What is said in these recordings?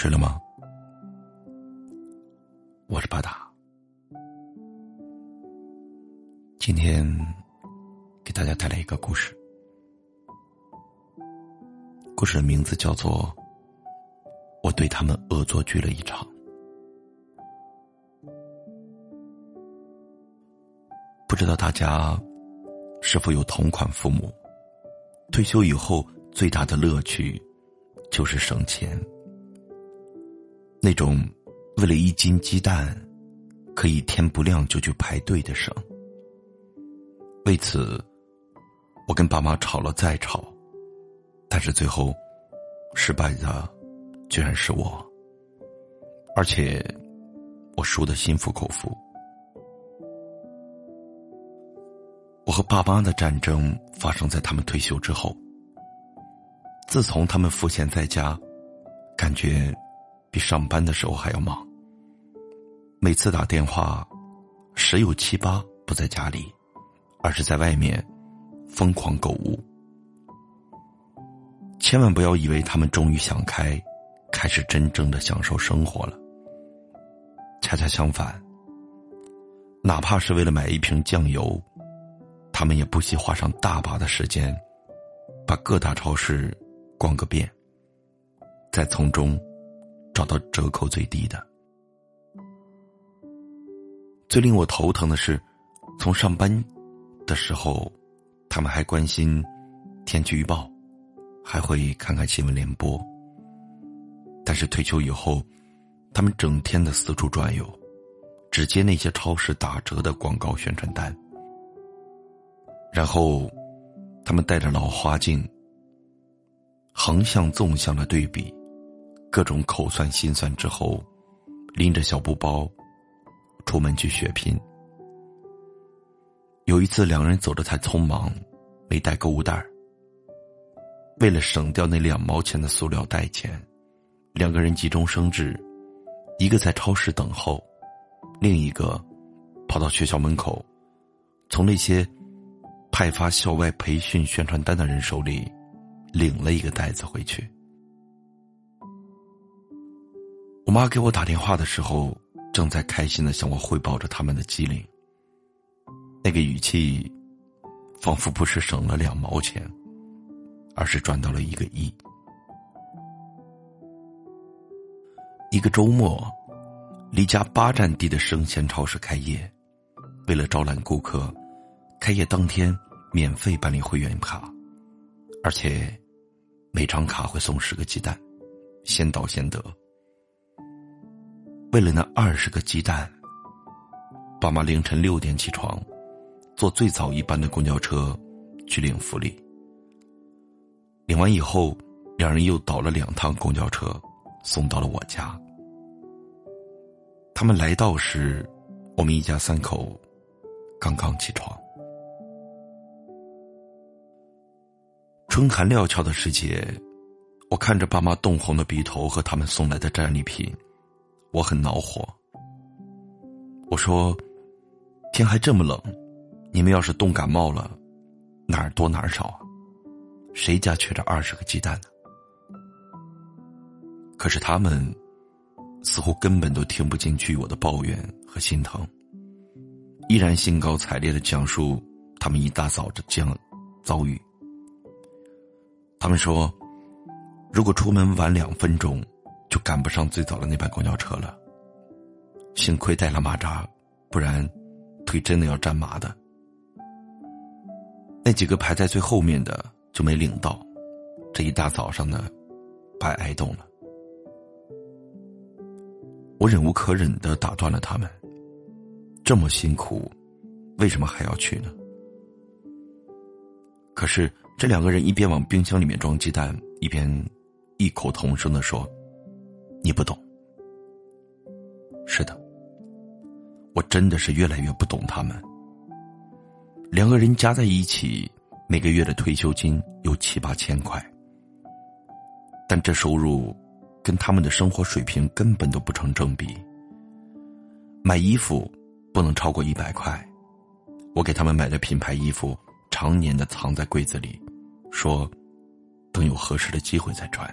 睡了吗？我是巴达。今天给大家带来一个故事，故事的名字叫做《我对他们恶作剧了一场》。不知道大家是否有同款父母？退休以后最大的乐趣就是省钱。那种为了一斤鸡蛋可以天不亮就去排队的省。为此，我跟爸妈吵了再吵，但是最后失败的居然是我，而且我输的心服口服。我和爸妈的战争发生在他们退休之后。自从他们赋闲在家，感觉比上班的时候还要忙。每次打电话，十有七八不在家里，而是在外面疯狂购物。千万不要以为他们终于想开，开始真正的享受生活了。恰恰相反，哪怕是为了买一瓶酱油。他们也不惜花上大把的时间，把各大超市逛个遍，再从中找到折扣最低的。最令我头疼的是，从上班的时候，他们还关心天气预报，还会看看新闻联播。但是退休以后，他们整天的四处转悠，只接那些超市打折的广告宣传单。然后，他们带着老花镜，横向、纵向的对比，各种口算心算之后，拎着小布包，出门去血拼。有一次，两人走得太匆忙，没带购物袋为了省掉那两毛钱的塑料袋钱，两个人急中生智，一个在超市等候，另一个跑到学校门口，从那些。派发校外培训宣传单的人手里，领了一个袋子回去。我妈给我打电话的时候，正在开心的向我汇报着他们的机灵。那个语气，仿佛不是省了两毛钱，而是赚到了一个亿。一个周末，离家八站地的生鲜超市开业，为了招揽顾客。开业当天，免费办理会员卡，而且每张卡会送十个鸡蛋，先到先得。为了那二十个鸡蛋，爸妈凌晨六点起床，坐最早一班的公交车去领福利。领完以后，两人又倒了两趟公交车，送到了我家。他们来到时，我们一家三口刚刚起床。春寒料峭的时节，我看着爸妈冻红的鼻头和他们送来的战利品，我很恼火。我说：“天还这么冷，你们要是冻感冒了，哪儿多哪儿少啊？谁家缺这二十个鸡蛋呢？”可是他们似乎根本都听不进去我的抱怨和心疼，依然兴高采烈的讲述他们一大早的将遭遇。他们说：“如果出门晚两分钟，就赶不上最早的那班公交车了。幸亏带了马扎，不然腿真的要站麻的。那几个排在最后面的就没领到，这一大早上呢，白挨冻了。”我忍无可忍的打断了他们：“这么辛苦，为什么还要去呢？”可是。这两个人一边往冰箱里面装鸡蛋，一边异口同声的说：“你不懂。”是的，我真的是越来越不懂他们。两个人加在一起，每个月的退休金有七八千块，但这收入跟他们的生活水平根本都不成正比。买衣服不能超过一百块，我给他们买的品牌衣服常年的藏在柜子里。说：“等有合适的机会再穿。”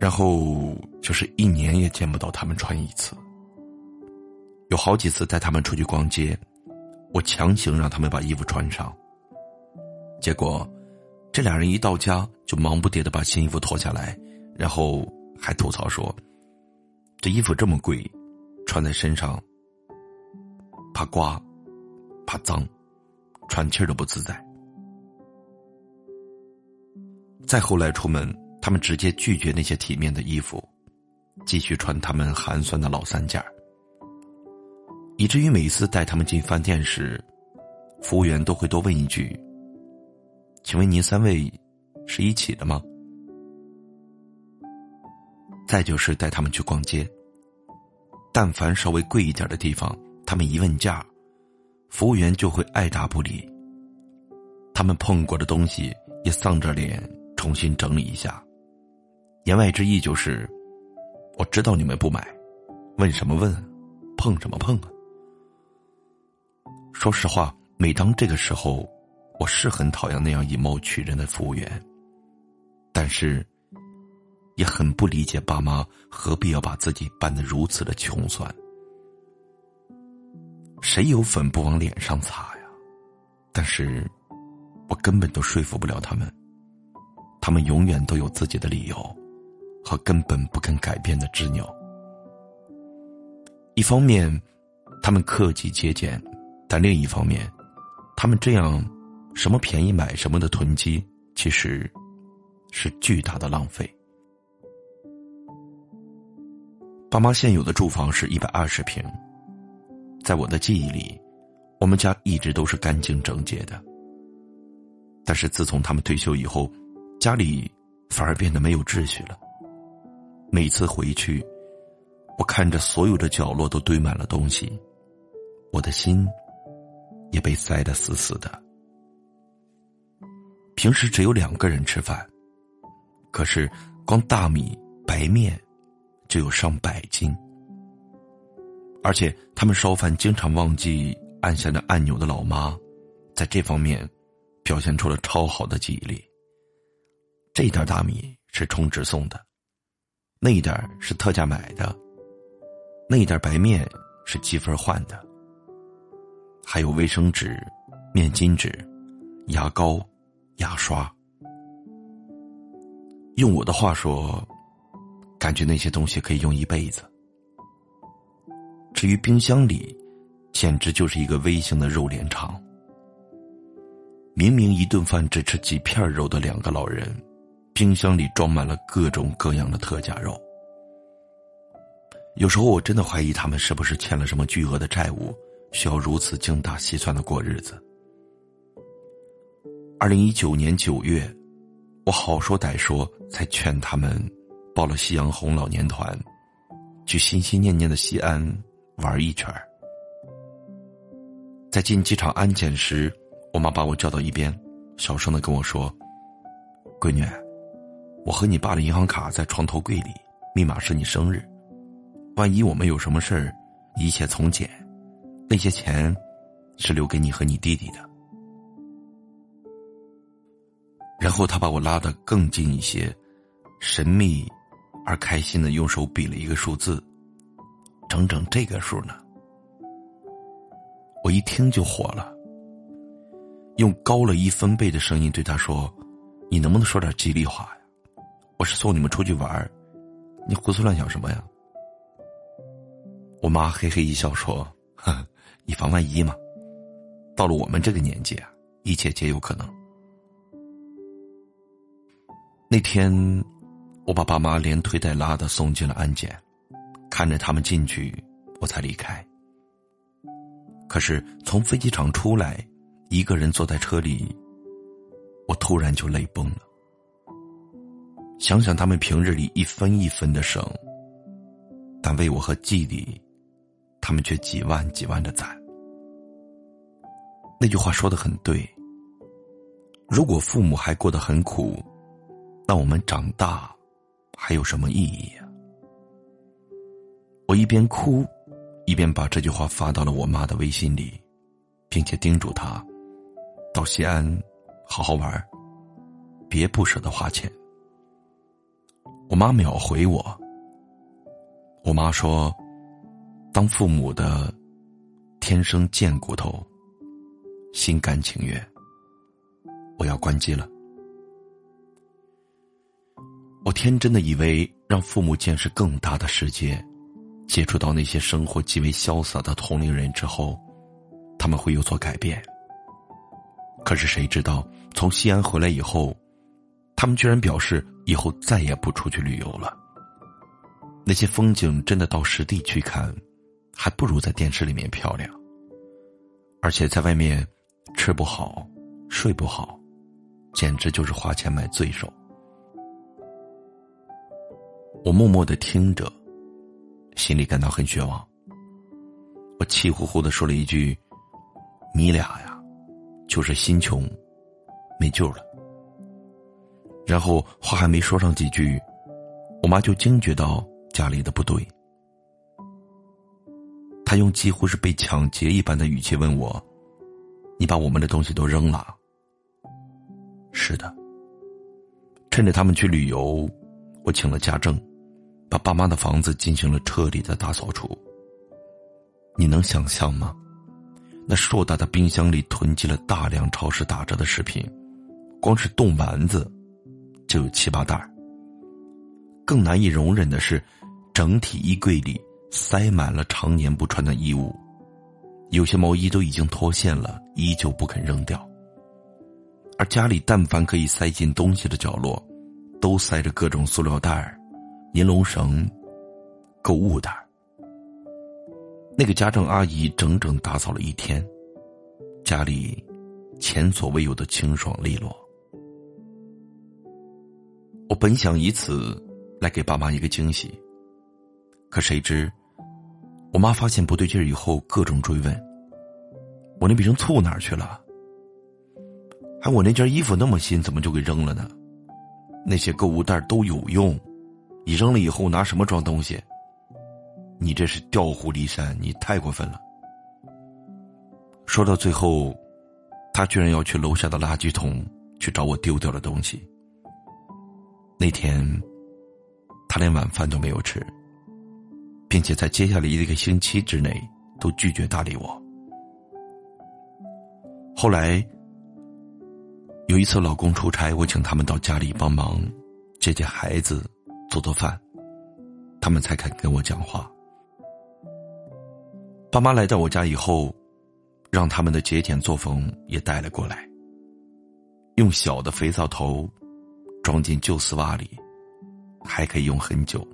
然后就是一年也见不到他们穿一次。有好几次带他们出去逛街，我强行让他们把衣服穿上。结果，这俩人一到家就忙不迭的把新衣服脱下来，然后还吐槽说：“这衣服这么贵，穿在身上怕刮，怕脏，喘气都不自在。”再后来出门，他们直接拒绝那些体面的衣服，继续穿他们寒酸的老三件儿。以至于每次带他们进饭店时，服务员都会多问一句：“请问您三位是一起的吗？”再就是带他们去逛街，但凡稍微贵一点的地方，他们一问价，服务员就会爱答不理。他们碰过的东西也丧着脸重新整理一下，言外之意就是：“我知道你们不买，问什么问，碰什么碰啊。”说实话，每当这个时候，我是很讨厌那样以貌取人的服务员。但是，也很不理解爸妈何必要把自己扮得如此的穷酸。谁有粉不往脸上擦呀？但是，我根本都说服不了他们。他们永远都有自己的理由，和根本不肯改变的执拗。一方面，他们克己节俭。但另一方面，他们这样什么便宜买什么的囤积，其实是巨大的浪费。爸妈现有的住房是一百二十平，在我的记忆里，我们家一直都是干净整洁的。但是自从他们退休以后，家里反而变得没有秩序了。每次回去，我看着所有的角落都堆满了东西，我的心。也被塞得死死的。平时只有两个人吃饭，可是光大米、白面就有上百斤。而且他们烧饭经常忘记按下那按钮的老妈，在这方面表现出了超好的记忆力。这一袋大米是充值送的，那一袋是特价买的，那一袋白面是积分换的。还有卫生纸、面巾纸、牙膏、牙刷。用我的话说，感觉那些东西可以用一辈子。至于冰箱里，简直就是一个微型的肉联厂。明明一顿饭只吃几片肉的两个老人，冰箱里装满了各种各样的特价肉。有时候我真的怀疑他们是不是欠了什么巨额的债务。需要如此精打细算的过日子。二零一九年九月，我好说歹说才劝他们报了夕阳红老年团，去心心念念的西安玩一圈在进机场安检时，我妈把我叫到一边，小声的跟我说：“闺女，我和你爸的银行卡在床头柜里，密码是你生日，万一我们有什么事儿，一切从简。”那些钱是留给你和你弟弟的。然后他把我拉得更近一些，神秘而开心的用手比了一个数字，整整这个数呢。我一听就火了，用高了一分贝的声音对他说：“你能不能说点吉利话？我是送你们出去玩你胡思乱想什么呀？”我妈嘿嘿一笑说：“哼。”以防万一嘛，到了我们这个年纪啊，一切皆有可能。那天，我把爸妈连推带拉的送进了安检，看着他们进去，我才离开。可是从飞机场出来，一个人坐在车里，我突然就泪崩了。想想他们平日里一分一分的省，但为我和弟弟，他们却几万几万的攒。那句话说的很对。如果父母还过得很苦，那我们长大还有什么意义呀？我一边哭，一边把这句话发到了我妈的微信里，并且叮嘱她到西安好好玩，别不舍得花钱。我妈秒回我。我妈说：“当父母的，天生贱骨头，心甘情愿。”我要关机了。我天真的以为，让父母见识更大的世界，接触到那些生活极为潇洒的同龄人之后，他们会有所改变。可是谁知道，从西安回来以后，他们居然表示以后再也不出去旅游了。那些风景真的到实地去看，还不如在电视里面漂亮。而且在外面吃不好，睡不好，简直就是花钱买罪受。我默默的听着，心里感到很绝望。我气呼呼的说了一句：“你俩呀。”就是心穷，没救了。然后话还没说上几句，我妈就惊觉到家里的不对。她用几乎是被抢劫一般的语气问我：“你把我们的东西都扔了？”是的。趁着他们去旅游，我请了家政，把爸妈的房子进行了彻底的大扫除。你能想象吗？那硕大的冰箱里囤积了大量超市打折的食品，光是冻丸子就有七八袋更难以容忍的是，整体衣柜里塞满了常年不穿的衣物，有些毛衣都已经脱线了，依旧不肯扔掉。而家里但凡可以塞进东西的角落，都塞着各种塑料袋尼龙绳、购物袋那个家政阿姨整整打扫了一天，家里前所未有的清爽利落。我本想以此来给爸妈一个惊喜，可谁知，我妈发现不对劲儿以后，各种追问：“我那瓶醋哪儿去了？还我那件衣服那么新，怎么就给扔了呢？那些购物袋都有用，你扔了以后拿什么装东西？”你这是调虎离山，你太过分了。说到最后，他居然要去楼下的垃圾桶去找我丢掉的东西。那天，他连晚饭都没有吃，并且在接下来一个星期之内都拒绝搭理我。后来，有一次老公出差，我请他们到家里帮忙接接孩子、做做饭，他们才肯跟我讲话。爸妈来到我家以后，让他们的节俭作风也带了过来。用小的肥皂头装进旧丝袜里，还可以用很久。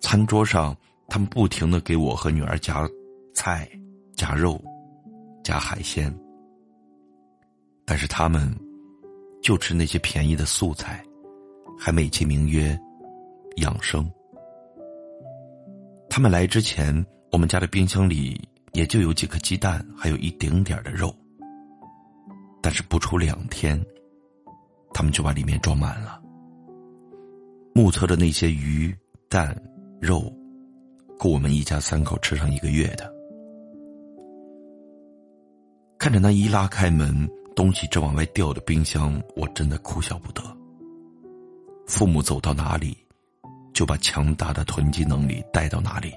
餐桌上，他们不停的给我和女儿夹菜、夹肉、夹海鲜，但是他们就吃那些便宜的素菜，还美其名曰养生。他们来之前。我们家的冰箱里也就有几颗鸡蛋，还有一丁点的肉。但是不出两天，他们就把里面装满了。目测的那些鱼、蛋、肉，够我们一家三口吃上一个月的。看着那一拉开门，东西正往外掉的冰箱，我真的哭笑不得。父母走到哪里，就把强大的囤积能力带到哪里。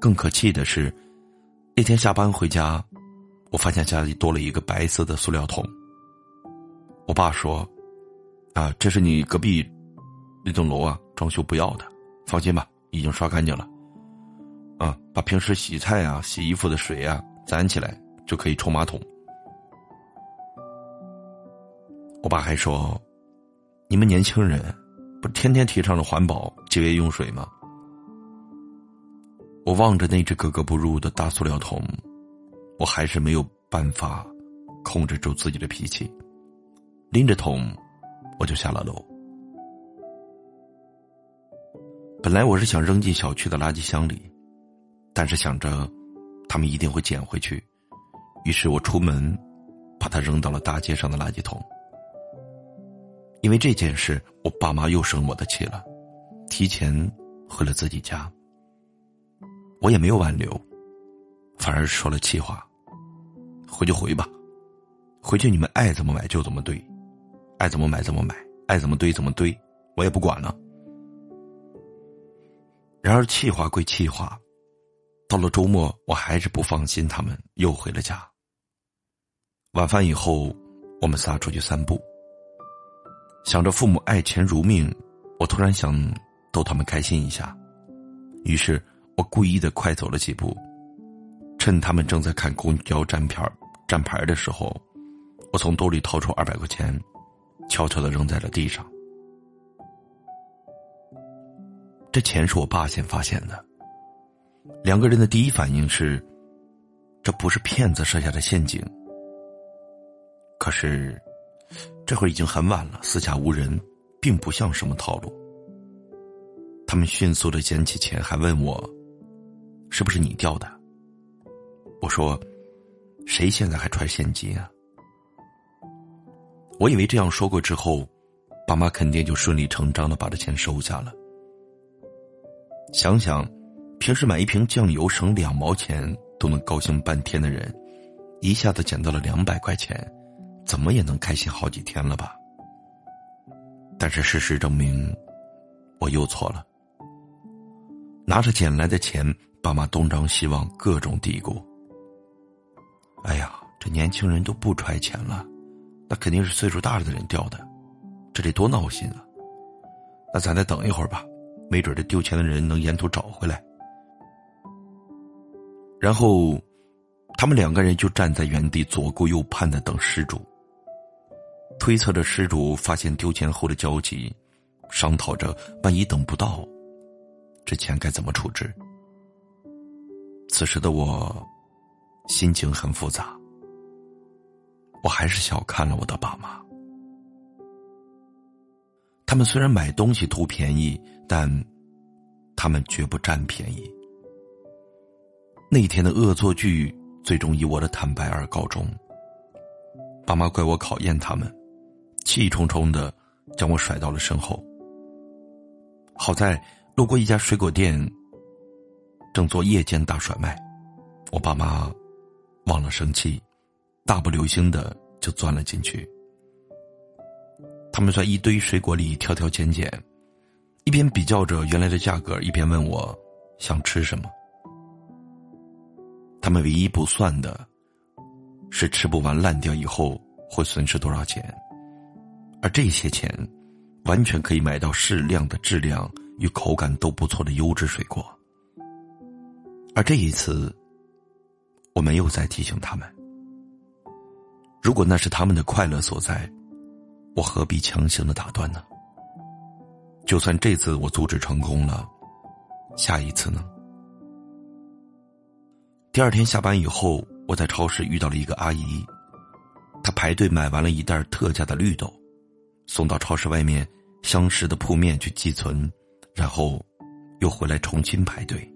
更可气的是，那天下班回家，我发现家里多了一个白色的塑料桶。我爸说：“啊，这是你隔壁那栋楼啊，装修不要的，放心吧，已经刷干净了。啊，把平时洗菜啊、洗衣服的水啊攒起来，就可以冲马桶。”我爸还说：“你们年轻人，不天天提倡着环保、节约用水吗？”我望着那只格格不入的大塑料桶，我还是没有办法控制住自己的脾气，拎着桶，我就下了楼。本来我是想扔进小区的垃圾箱里，但是想着他们一定会捡回去，于是我出门，把它扔到了大街上的垃圾桶。因为这件事，我爸妈又生我的气了，提前回了自己家。我也没有挽留，反而说了气话。回就回吧，回去你们爱怎么买就怎么对，爱怎么买怎么买，爱怎么堆怎么堆，我也不管了。然而气话归气话，到了周末，我还是不放心他们，又回了家。晚饭以后，我们仨出去散步。想着父母爱钱如命，我突然想逗他们开心一下，于是我故意的快走了几步，趁他们正在看公交站牌站牌的时候，我从兜里掏出二百块钱，悄悄的扔在了地上。这钱是我爸先发现的。两个人的第一反应是，这不是骗子设下的陷阱。可是，这会儿已经很晚了，四下无人，并不像什么套路。他们迅速的捡起钱，还问我：“是不是你掉的？”我说：“谁现在还揣现金啊？”我以为这样说过之后，爸妈肯定就顺理成章的把这钱收下了。想想，平时买一瓶酱油省两毛钱都能高兴半天的人，一下子捡到了两百块钱，怎么也能开心好几天了吧？但是事实证明，我又错了。拿着捡来的钱，爸妈东张西望，各种嘀咕：“哎呀，这年轻人都不揣钱了，那肯定是岁数大了的人掉的，这得多闹心啊！那咱再等一会儿吧。”没准这丢钱的人能沿途找回来。然后，他们两个人就站在原地左顾右盼的等失主。推测着失主发现丢钱后的焦急，商讨着万一等不到，这钱该怎么处置。此时的我，心情很复杂。我还是小看了我的爸妈。他们虽然买东西图便宜，但他们绝不占便宜。那天的恶作剧最终以我的坦白而告终。爸妈怪我考验他们，气冲冲的将我甩到了身后。好在路过一家水果店，正做夜间大甩卖，我爸妈忘了生气，大步流星的就钻了进去。他们在一堆水果里挑挑拣拣，一边比较着原来的价格，一边问我想吃什么。他们唯一不算的，是吃不完烂掉以后会损失多少钱，而这些钱，完全可以买到适量的质量与口感都不错的优质水果。而这一次，我没有再提醒他们。如果那是他们的快乐所在。我何必强行的打断呢？就算这次我阻止成功了，下一次呢？第二天下班以后，我在超市遇到了一个阿姨，她排队买完了一袋特价的绿豆，送到超市外面相识的铺面去寄存，然后又回来重新排队。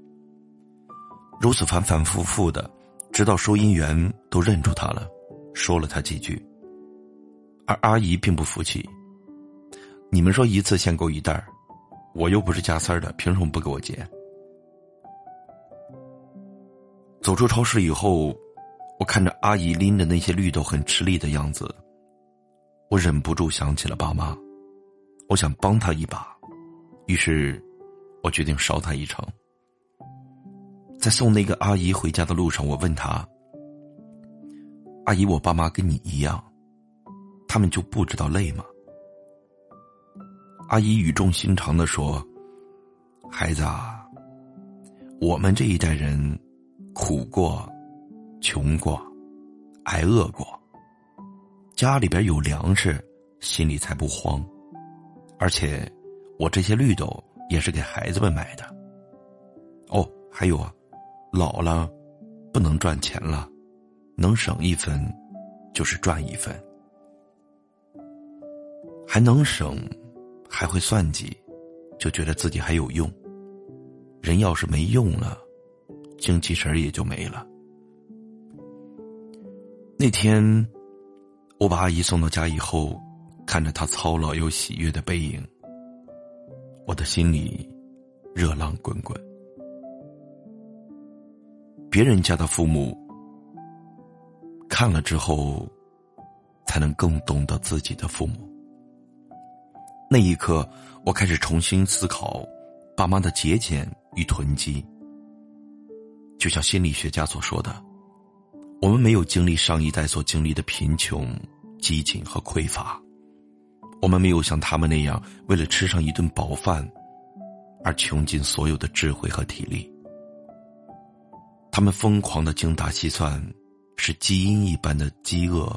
如此反反复复的，直到收银员都认出她了，说了他几句。而阿姨并不服气。你们说一次限购一袋，我又不是加塞的，凭什么不给我结？走出超市以后，我看着阿姨拎着那些绿豆很吃力的样子，我忍不住想起了爸妈，我想帮她一把，于是，我决定捎她一程。在送那个阿姨回家的路上，我问她：“阿姨，我爸妈跟你一样。”他们就不知道累吗？阿姨语重心长的说：“孩子啊，我们这一代人苦过、穷过、挨饿过，家里边有粮食，心里才不慌。而且，我这些绿豆也是给孩子们买的。哦，还有啊，老了不能赚钱了，能省一分就是赚一分。”还能省，还会算计，就觉得自己还有用。人要是没用了，精气神也就没了。那天，我把阿姨送到家以后，看着她操劳又喜悦的背影，我的心里热浪滚滚。别人家的父母，看了之后，才能更懂得自己的父母。那一刻，我开始重新思考爸妈的节俭与囤积。就像心理学家所说的，我们没有经历上一代所经历的贫穷、激情和匮乏，我们没有像他们那样为了吃上一顿饱饭而穷尽所有的智慧和体力。他们疯狂的精打细算，是基因一般的饥饿、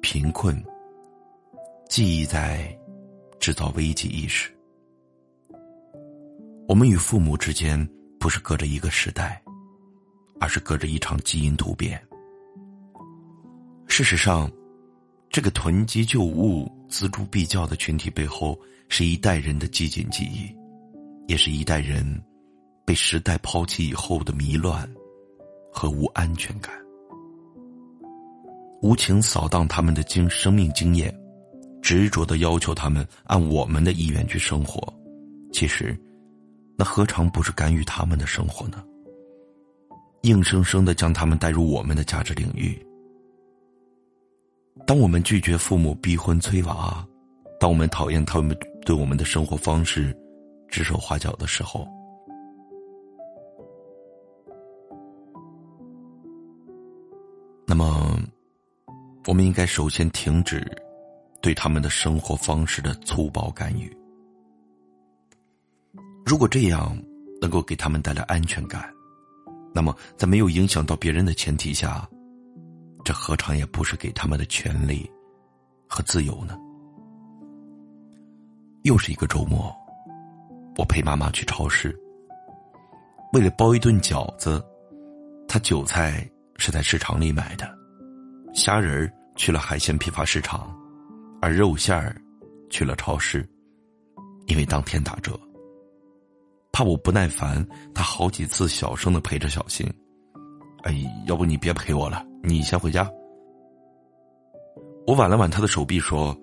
贫困，记忆在制造危机意识。我们与父母之间不是隔着一个时代。而是隔着一场基因突变。事实上，这个囤积旧物、锱铢必较的群体背后，是一代人的激进记忆，也是一代人被时代抛弃以后的迷乱和无安全感。无情扫荡他们的经生命经验，执着的要求他们按我们的意愿去生活，其实，那何尝不是干预他们的生活呢？硬生生的将他们带入我们的价值领域。当我们拒绝父母逼婚催娃，当我们讨厌他们对我们的生活方式指手画脚的时候，那么，我们应该首先停止对他们的生活方式的粗暴干预。如果这样能够给他们带来安全感。那么，在没有影响到别人的前提下，这何尝也不是给他们的权利和自由呢？又是一个周末，我陪妈妈去超市，为了包一顿饺子，她韭菜是在市场里买的，虾仁去了海鲜批发市场，而肉馅儿去了超市，因为当天打折。怕我不耐烦，他好几次小声的陪着小新。哎，要不你别陪我了，你先回家。我挽了挽他的手臂，说：“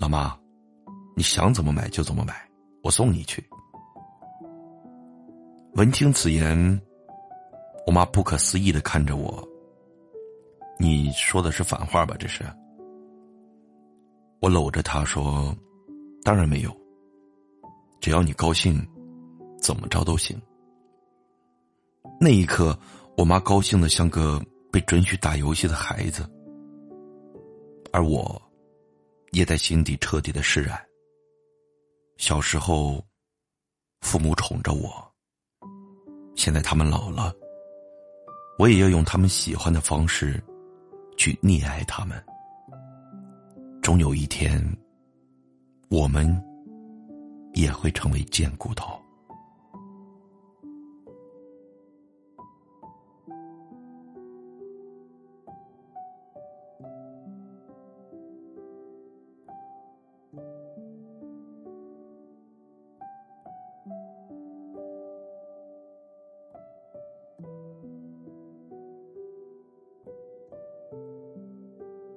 老妈，你想怎么买就怎么买，我送你去。”闻听此言，我妈不可思议的看着我：“你说的是反话吧？这是？”我搂着她说：“当然没有，只要你高兴。”怎么着都行。那一刻，我妈高兴的像个被准许打游戏的孩子，而我，也在心底彻底的释然。小时候，父母宠着我，现在他们老了，我也要用他们喜欢的方式，去溺爱他们。终有一天，我们也会成为贱骨头。